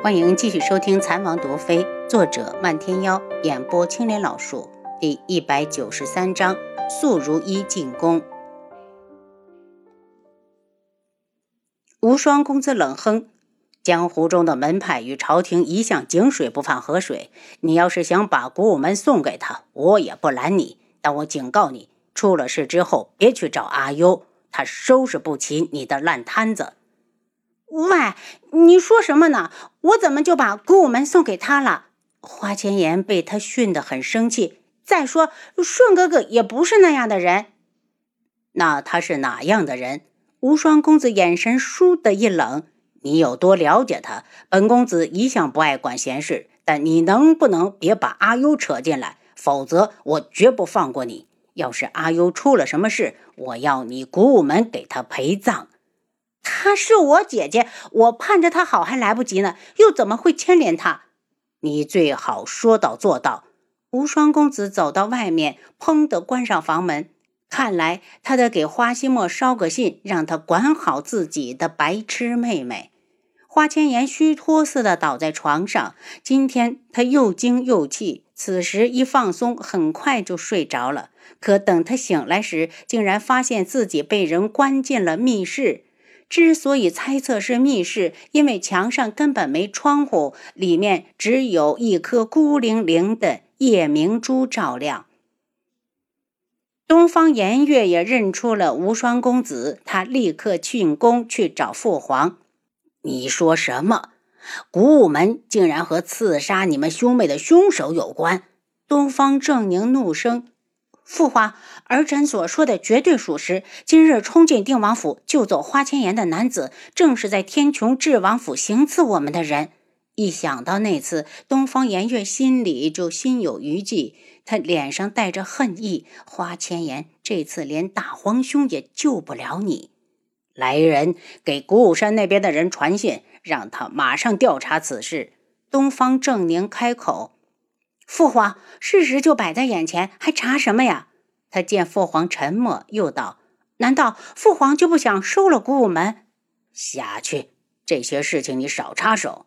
欢迎继续收听《残王夺妃》，作者漫天妖，演播青莲老树，第一百九十三章：素如一进宫。无双公子冷哼：“江湖中的门派与朝廷一向井水不犯河水，你要是想把古武门送给他，我也不拦你。但我警告你，出了事之后别去找阿优，他收拾不起你的烂摊子。”喂，你说什么呢？我怎么就把古武门送给他了？花千颜被他训得很生气。再说，顺哥哥也不是那样的人。那他是哪样的人？无双公子眼神倏地一冷。你有多了解他？本公子一向不爱管闲事，但你能不能别把阿优扯进来？否则我绝不放过你。要是阿优出了什么事，我要你古武门给他陪葬。她是我姐姐，我盼着她好还来不及呢，又怎么会牵连她？你最好说到做到。无双公子走到外面，砰的关上房门。看来他得给花希墨捎个信，让他管好自己的白痴妹妹。花千颜虚脱似的倒在床上，今天他又惊又气，此时一放松，很快就睡着了。可等他醒来时，竟然发现自己被人关进了密室。之所以猜测是密室，因为墙上根本没窗户，里面只有一颗孤零零的夜明珠照亮。东方颜月也认出了无双公子，他立刻进宫去找父皇。你说什么？古武门竟然和刺杀你们兄妹的凶手有关？东方正宁怒声。父皇，儿臣所说的绝对属实。今日冲进定王府救走花千颜的男子，正是在天穹智王府行刺我们的人。一想到那次，东方颜月心里就心有余悸，他脸上带着恨意。花千颜，这次连大皇兄也救不了你。来人，给古武山那边的人传信，让他马上调查此事。东方正宁开口。父皇，事实就摆在眼前，还查什么呀？他见父皇沉默，又道：“难道父皇就不想收了古武门？”下去，这些事情你少插手。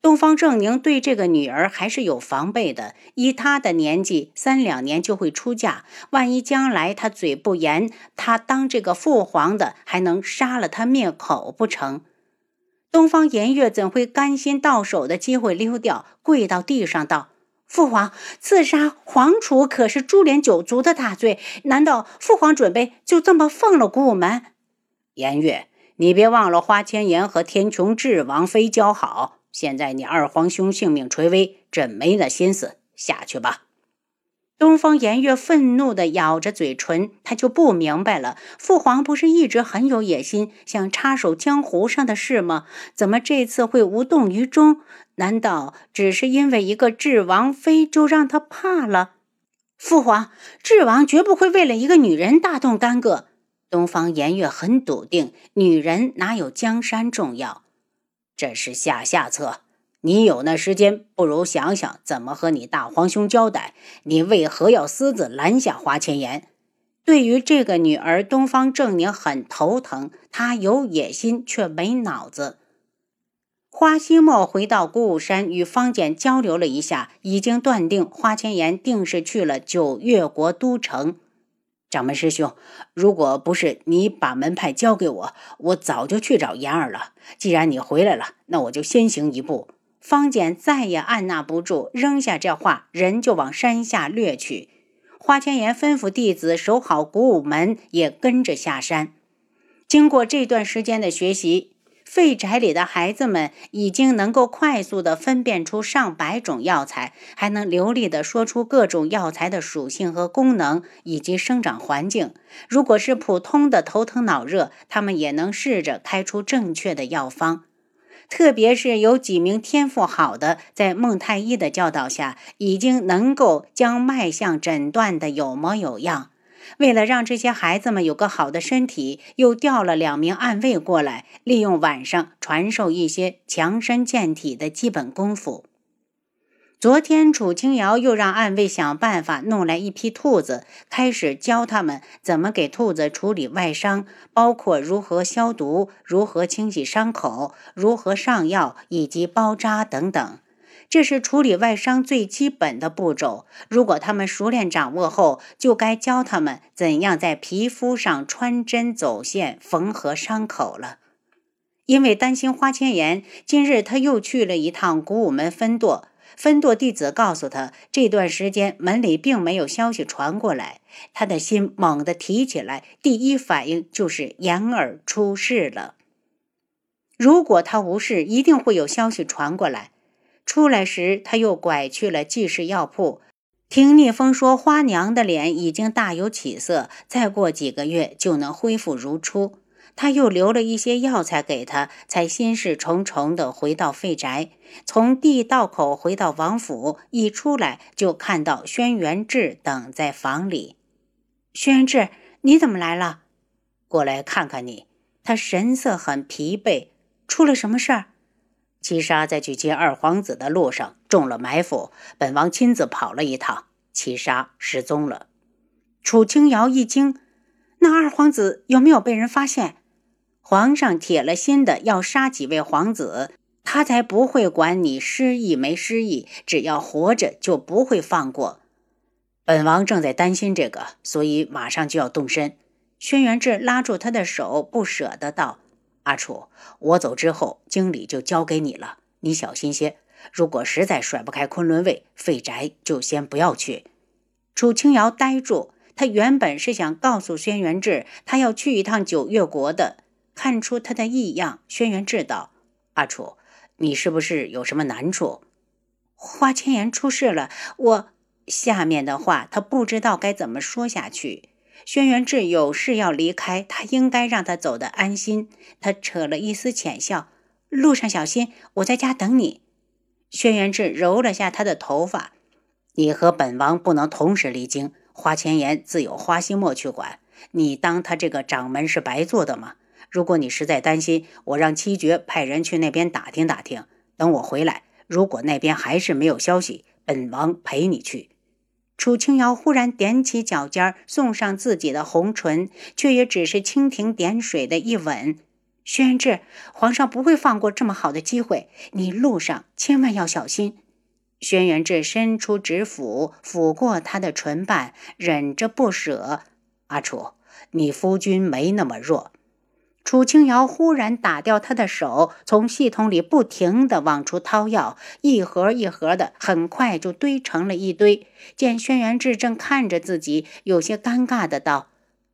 东方正宁对这个女儿还是有防备的，以他的年纪，三两年就会出嫁。万一将来他嘴不严，他当这个父皇的还能杀了他灭口不成？东方颜月怎会甘心到手的机会溜掉？跪到地上道。父皇刺杀皇储可是株连九族的大罪，难道父皇准备就这么放了古武门？颜月，你别忘了花千颜和天穹智王妃交好。现在你二皇兄性命垂危，朕没那心思。下去吧。东方颜月愤怒地咬着嘴唇，他就不明白了，父皇不是一直很有野心，想插手江湖上的事吗？怎么这次会无动于衷？难道只是因为一个智王妃就让他怕了？父皇，智王绝不会为了一个女人大动干戈。东方颜月很笃定，女人哪有江山重要？这是下下策。你有那时间，不如想想怎么和你大皇兄交代。你为何要私自拦下花千颜？对于这个女儿，东方正宁很头疼。她有野心，却没脑子。花希墨回到古武山，与方简交流了一下，已经断定花千颜定是去了九月国都城。掌门师兄，如果不是你把门派交给我，我早就去找妍儿了。既然你回来了，那我就先行一步。方简再也按捺不住，扔下这话，人就往山下掠去。花千颜吩咐弟子守好古武门，也跟着下山。经过这段时间的学习，废宅里的孩子们已经能够快速地分辨出上百种药材，还能流利地说出各种药材的属性和功能以及生长环境。如果是普通的头疼脑热，他们也能试着开出正确的药方。特别是有几名天赋好的，在孟太医的教导下，已经能够将脉象诊断的有模有样。为了让这些孩子们有个好的身体，又调了两名暗卫过来，利用晚上传授一些强身健体的基本功夫。昨天楚清瑶又让暗卫想办法弄来一批兔子，开始教他们怎么给兔子处理外伤，包括如何消毒、如何清洗伤口、如何上药以及包扎等等。这是处理外伤最基本的步骤。如果他们熟练掌握后，就该教他们怎样在皮肤上穿针走线、缝合伤口了。因为担心花千颜，今日他又去了一趟古武门分舵。分舵弟子告诉他，这段时间门里并没有消息传过来。他的心猛地提起来，第一反应就是言儿出事了。如果他无事，一定会有消息传过来。出来时，他又拐去了济世药铺，听聂风说，花娘的脸已经大有起色，再过几个月就能恢复如初。他又留了一些药材给他，才心事重重地回到废宅。从地道口回到王府，一出来就看到轩辕志等在房里。轩辕志，你怎么来了？过来看看你。他神色很疲惫，出了什么事儿？七杀在去接二皇子的路上中了埋伏，本王亲自跑了一趟，七杀失踪了。楚清瑶一惊，那二皇子有没有被人发现？皇上铁了心的要杀几位皇子，他才不会管你失忆没失忆，只要活着就不会放过。本王正在担心这个，所以马上就要动身。轩辕志拉住他的手，不舍得道：“阿楚，我走之后，经理就交给你了，你小心些。如果实在甩不开昆仑卫，废宅就先不要去。”楚清瑶呆住，他原本是想告诉轩辕志，他要去一趟九月国的。看出他的异样，轩辕志道：“阿楚，你是不是有什么难处？花千颜出事了，我……下面的话他不知道该怎么说下去。轩辕志有事要离开，他应该让他走得安心。他扯了一丝浅笑：“路上小心，我在家等你。”轩辕志揉了下他的头发：“你和本王不能同时离京，花千颜自有花心墨去管。你当他这个掌门是白做的吗？”如果你实在担心，我让七绝派人去那边打听打听。等我回来，如果那边还是没有消息，本王陪你去。楚清瑶忽然踮起脚尖，送上自己的红唇，却也只是蜻蜓点水的一吻。轩辕志，皇上不会放过这么好的机会，你路上千万要小心。轩辕志伸出指腹，抚过他的唇瓣，忍着不舍。阿楚，你夫君没那么弱。楚清瑶忽然打掉他的手，从系统里不停地往出掏药，一盒一盒的，很快就堆成了一堆。见轩辕志正看着自己，有些尴尬的道：“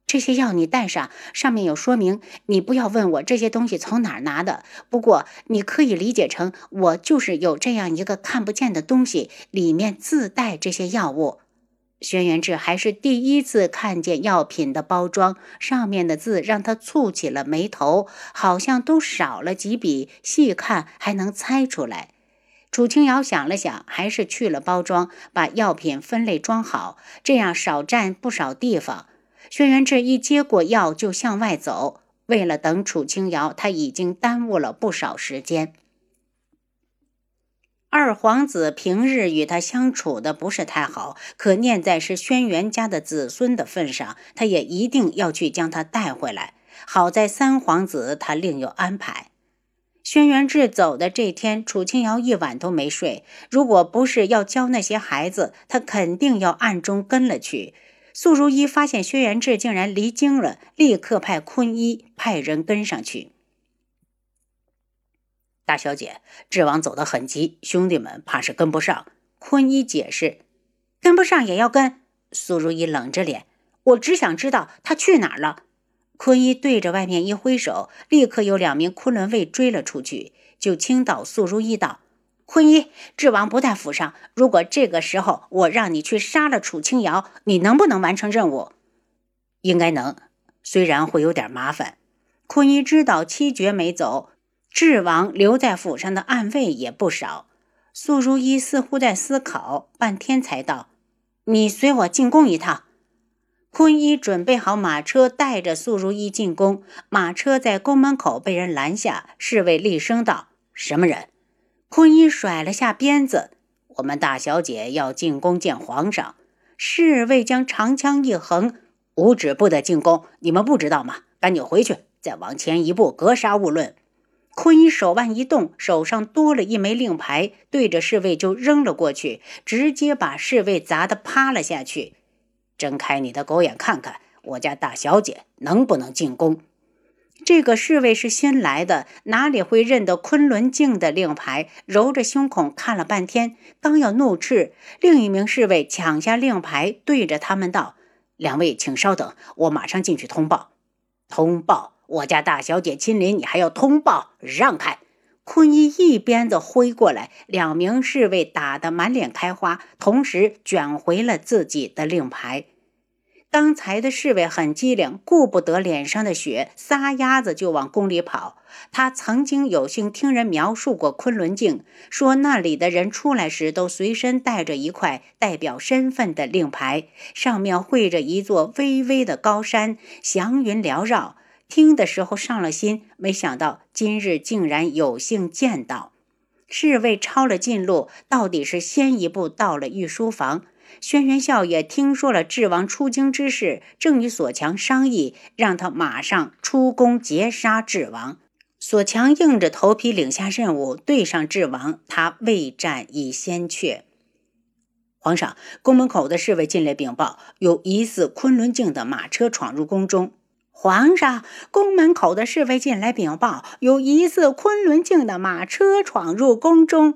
这些药你带上，上面有说明。你不要问我这些东西从哪儿拿的，不过你可以理解成我就是有这样一个看不见的东西，里面自带这些药物。”轩辕志还是第一次看见药品的包装，上面的字让他蹙起了眉头，好像都少了几笔，细看还能猜出来。楚清瑶想了想，还是去了包装，把药品分类装好，这样少占不少地方。轩辕志一接过药就向外走，为了等楚清瑶，他已经耽误了不少时间。二皇子平日与他相处的不是太好，可念在是轩辕家的子孙的份上，他也一定要去将他带回来。好在三皇子他另有安排。轩辕志走的这天，楚清瑶一晚都没睡。如果不是要教那些孩子，他肯定要暗中跟了去。素如一发现轩辕志竟然离京了，立刻派坤一派人跟上去。大小姐，智王走得很急，兄弟们怕是跟不上。坤一解释：“跟不上也要跟。”苏如意冷着脸：“我只想知道他去哪儿了。”坤一对着外面一挥手，立刻有两名昆仑卫追了出去，就倾倒素如意道：“坤一，智王不在府上。如果这个时候我让你去杀了楚清瑶，你能不能完成任务？”应该能，虽然会有点麻烦。坤一知道七绝没走。智王留在府上的暗卫也不少。苏如意似乎在思考，半天才道：“你随我进宫一趟。”坤一准备好马车，带着苏如意进宫。马车在宫门口被人拦下，侍卫厉声道：“什么人？”坤一甩了下鞭子：“我们大小姐要进宫见皇上。侍卫将长枪一横：“无旨不得进宫，你们不知道吗？赶紧回去，再往前一步，格杀勿论。”坤一手腕一动，手上多了一枚令牌，对着侍卫就扔了过去，直接把侍卫砸得趴了下去。睁开你的狗眼看看，我家大小姐能不能进宫？这个侍卫是新来的，哪里会认得昆仑镜的令牌？揉着胸孔看了半天，刚要怒斥，另一名侍卫抢下令牌，对着他们道：“两位，请稍等，我马上进去通报。”通报！我家大小姐亲临，你还要通报？让开！坤一一鞭子挥过来，两名侍卫打得满脸开花，同时卷回了自己的令牌。刚才的侍卫很机灵，顾不得脸上的血，撒丫子就往宫里跑。他曾经有幸听人描述过昆仑镜，说那里的人出来时都随身带着一块代表身份的令牌，上面绘着一座巍巍的高山，祥云缭绕。听的时候上了心，没想到今日竟然有幸见到。侍卫抄了近路，到底是先一步到了御书房。轩辕笑也听说了智王出京之事，正与索强商议，让他马上出宫截杀智王。索强硬着头皮领下任务，对上智王，他未战已先怯。皇上，宫门口的侍卫进来禀报，有疑似昆仑镜的马车闯入宫中。皇上，宫门口的侍卫进来禀报，有疑似昆仑镜的马车闯入宫中。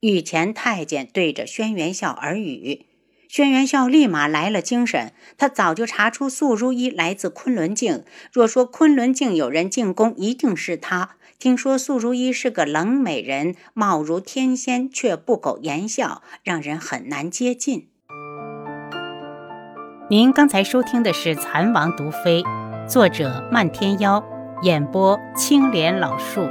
御前太监对着轩辕笑耳语。轩辕笑立马来了精神，他早就查出素如一来自昆仑镜。若说昆仑镜有人进宫，一定是他。听说素如一是个冷美人，貌如天仙，却不苟言笑，让人很难接近。您刚才收听的是《蚕王毒妃》，作者漫天妖，演播青莲老树。